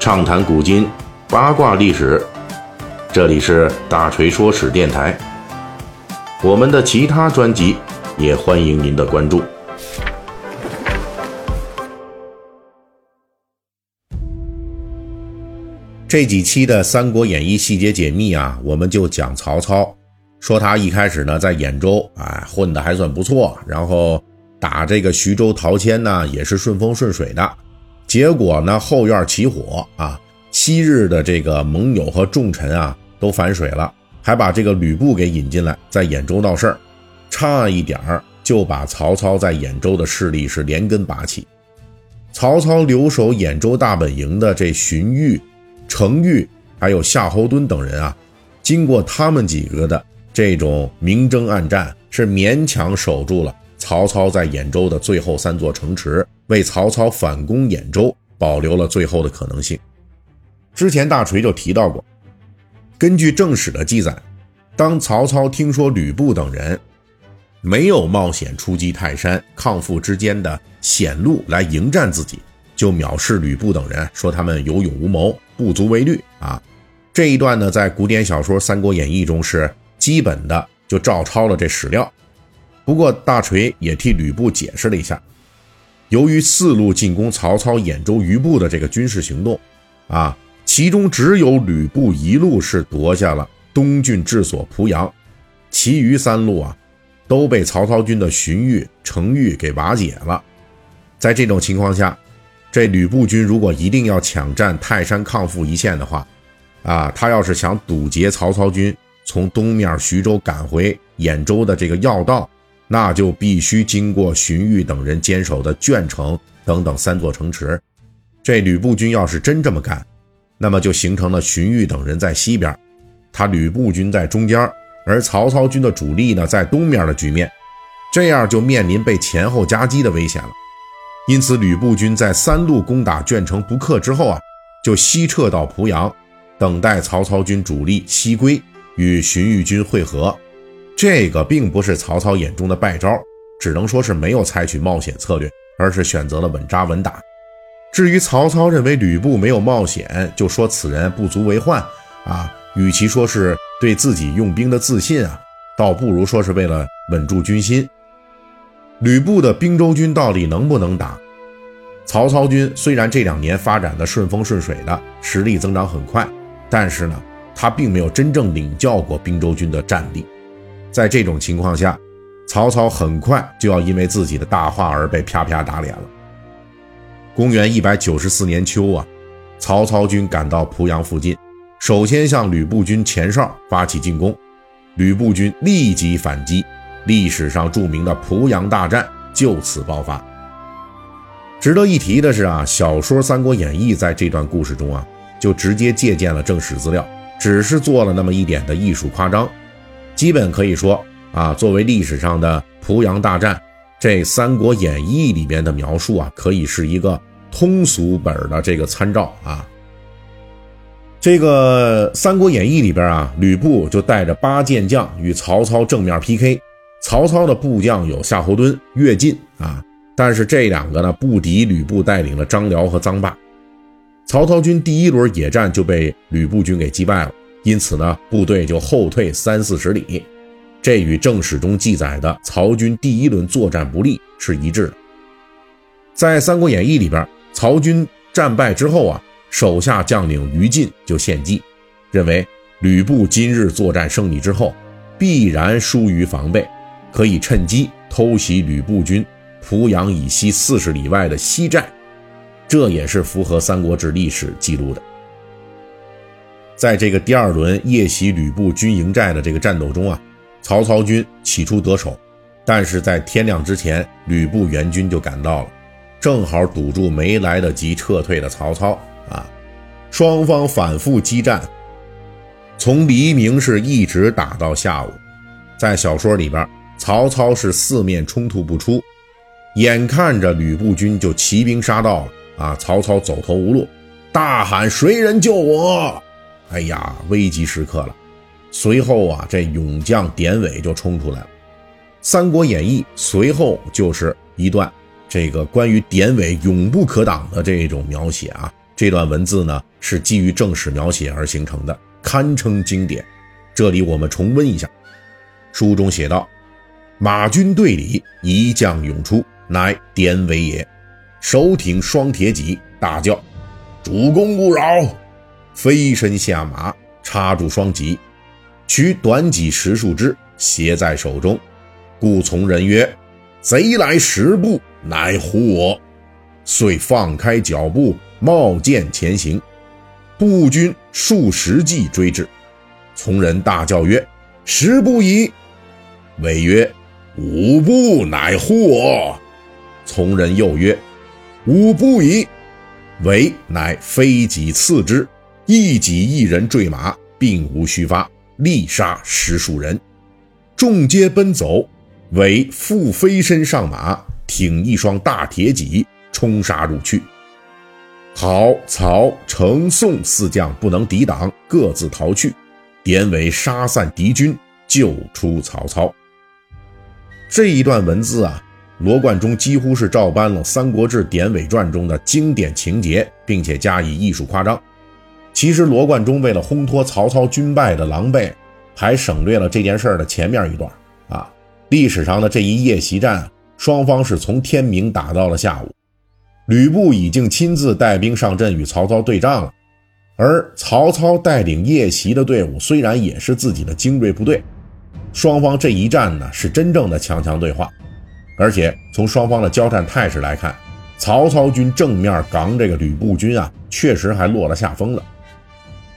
畅谈古今，八卦历史。这里是大锤说史电台。我们的其他专辑也欢迎您的关注。这几期的《三国演义》细节解密啊，我们就讲曹操，说他一开始呢在兖州啊混的还算不错，然后打这个徐州陶谦呢也是顺风顺水的。结果呢后院起火啊，昔日的这个盟友和重臣啊都反水了，还把这个吕布给引进来，在兖州闹事儿，差一点儿就把曹操在兖州的势力是连根拔起。曹操留守兖州大本营的这荀彧。程昱还有夏侯惇等人啊，经过他们几个的这种明争暗战，是勉强守住了曹操在兖州的最后三座城池，为曹操反攻兖州保留了最后的可能性。之前大锤就提到过，根据正史的记载，当曹操听说吕布等人没有冒险出击泰山，抗父之间的险路来迎战自己。就藐视吕布等人，说他们有勇无谋，不足为虑啊。这一段呢，在古典小说《三国演义》中是基本的就照抄了这史料。不过大锤也替吕布解释了一下，由于四路进攻曹操兖州余部的这个军事行动啊，其中只有吕布一路是夺下了东郡治所濮阳，其余三路啊都被曹操军的荀彧、程昱给瓦解了。在这种情况下，这吕布军如果一定要抢占泰山抗父一线的话，啊，他要是想堵截曹操军从东面徐州赶回兖州的这个要道，那就必须经过荀彧等人坚守的鄄城等等三座城池。这吕布军要是真这么干，那么就形成了荀彧等人在西边，他吕布军在中间，而曹操军的主力呢在东面的局面，这样就面临被前后夹击的危险了。因此，吕布军在三路攻打鄄城不克之后啊，就西撤到濮阳，等待曹操军主力西归，与荀彧军会合。这个并不是曹操眼中的败招，只能说是没有采取冒险策略，而是选择了稳扎稳打。至于曹操认为吕布没有冒险，就说此人不足为患啊，与其说是对自己用兵的自信啊，倒不如说是为了稳住军心。吕布的兵州军到底能不能打？曹操军虽然这两年发展的顺风顺水的，实力增长很快，但是呢，他并没有真正领教过兵州军的战力。在这种情况下，曹操很快就要因为自己的大话而被啪啪打脸了。公元一百九十四年秋啊，曹操军赶到濮阳附近，首先向吕布军前哨发起进攻，吕布军立即反击。历史上著名的濮阳大战就此爆发。值得一提的是啊，小说《三国演义》在这段故事中啊，就直接借鉴了正史资料，只是做了那么一点的艺术夸张。基本可以说啊，作为历史上的濮阳大战，这《三国演义》里边的描述啊，可以是一个通俗本的这个参照啊。这个《三国演义》里边啊，吕布就带着八健将与曹操正面 PK。曹操的部将有夏侯惇、乐进啊，但是这两个呢不敌吕布带领的张辽和臧霸。曹操军第一轮野战就被吕布军给击败了，因此呢部队就后退三四十里，这与正史中记载的曹军第一轮作战不利是一致的。在《三国演义》里边，曹军战败之后啊，手下将领于禁就献计，认为吕布今日作战胜利之后，必然疏于防备。可以趁机偷袭吕布军濮阳以西四十里外的西寨，这也是符合《三国志》历史记录的。在这个第二轮夜袭吕布军营寨的这个战斗中啊，曹操军起初得手，但是在天亮之前，吕布援军就赶到了，正好堵住没来得及撤退的曹操啊。双方反复激战，从黎明是一直打到下午，在小说里边。曹操是四面冲突不出，眼看着吕布军就骑兵杀到了啊！曹操走投无路，大喊：“谁人救我？”哎呀，危急时刻了。随后啊，这勇将典韦就冲出来了。《三国演义》随后就是一段这个关于典韦勇不可挡的这种描写啊。这段文字呢是基于正史描写而形成的，堪称经典。这里我们重温一下，书中写道：“马军队里一将涌出，乃典韦也，手挺双铁戟，大叫：‘主公勿扰！’飞身下马，插住双戟，取短戟十数支，携在手中。故从人曰：‘贼来十步，乃呼我。’遂放开脚步，冒剑前行。步军数十骑追至。”从人大叫曰：“十步矣！”韦曰：“五步，乃呼我。”从人又曰：“五步矣！”韦乃飞戟刺之，一戟一人坠马，并无虚发，力杀十数人，众皆奔走。韦复飞身上马，挺一双大铁戟，冲杀入去。郝、曹、程、宋四将不能抵挡，各自逃去。典韦杀散敌军，救出曹操。这一段文字啊，罗贯中几乎是照搬了《三国志·典韦传》中的经典情节，并且加以艺术夸张。其实，罗贯中为了烘托曹操军败的狼狈，还省略了这件事的前面一段啊。历史上的这一夜袭战，双方是从天明打到了下午，吕布已经亲自带兵上阵与曹操对战了。而曹操带领夜袭的队伍，虽然也是自己的精锐部队，双方这一战呢是真正的强强对话，而且从双方的交战态势来看，曹操军正面刚这个吕布军啊，确实还落了下风了。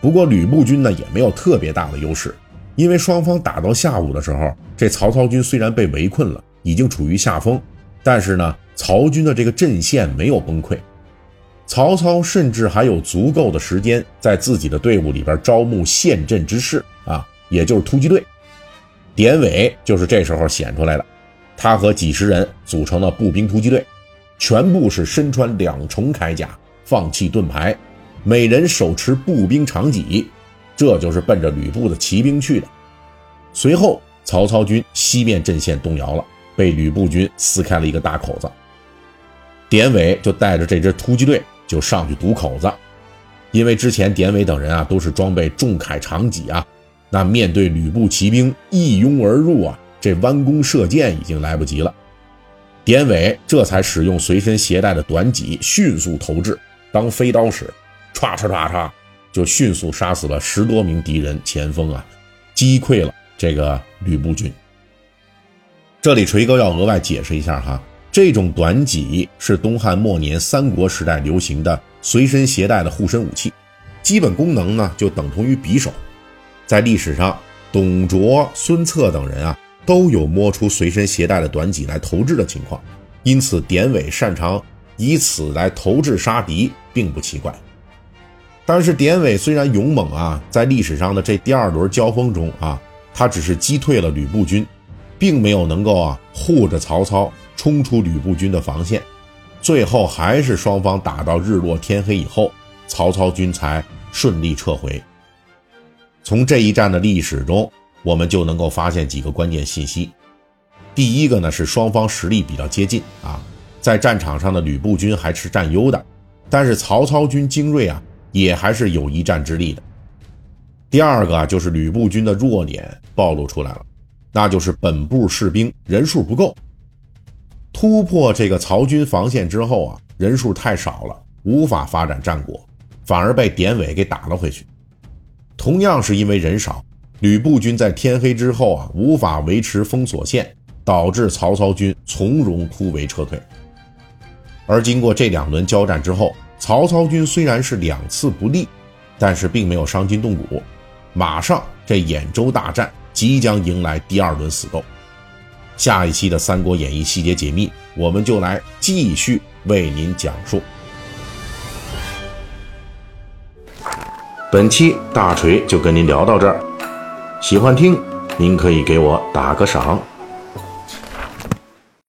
不过吕布军呢也没有特别大的优势，因为双方打到下午的时候，这曹操军虽然被围困了，已经处于下风，但是呢，曹军的这个阵线没有崩溃。曹操甚至还有足够的时间在自己的队伍里边招募陷阵之士啊，也就是突击队。典韦就是这时候显出来的，他和几十人组成了步兵突击队，全部是身穿两重铠甲，放弃盾牌，每人手持步兵长戟，这就是奔着吕布的骑兵去的。随后，曹操军西面阵线动摇了，被吕布军撕开了一个大口子。典韦就带着这支突击队。就上去堵口子，因为之前典韦等人啊都是装备重铠长戟啊，那面对吕布骑兵一拥而入啊，这弯弓射箭已经来不及了。典韦这才使用随身携带的短戟，迅速投掷，当飞刀使，唰唰唰唰，就迅速杀死了十多名敌人前锋啊，击溃了这个吕布军。这里锤哥要额外解释一下哈。这种短戟是东汉末年三国时代流行的随身携带的护身武器，基本功能呢就等同于匕首。在历史上，董卓、孙策等人啊都有摸出随身携带的短戟来投掷的情况，因此典韦擅长以此来投掷杀敌，并不奇怪。但是典韦虽然勇猛啊，在历史上的这第二轮交锋中啊，他只是击退了吕布军，并没有能够啊护着曹操。冲出吕布军的防线，最后还是双方打到日落天黑以后，曹操军才顺利撤回。从这一战的历史中，我们就能够发现几个关键信息。第一个呢是双方实力比较接近啊，在战场上的吕布军还是占优的，但是曹操军精锐啊也还是有一战之力的。第二个就是吕布军的弱点暴露出来了，那就是本部士兵人数不够。突破这个曹军防线之后啊，人数太少了，无法发展战果，反而被典韦给打了回去。同样是因为人少，吕布军在天黑之后啊，无法维持封锁线，导致曹操军从容突围撤退。而经过这两轮交战之后，曹操军虽然是两次不利，但是并没有伤筋动骨，马上这兖州大战即将迎来第二轮死斗。下一期的《三国演义》细节解密，我们就来继续为您讲述。本期大锤就跟您聊到这儿，喜欢听您可以给我打个赏。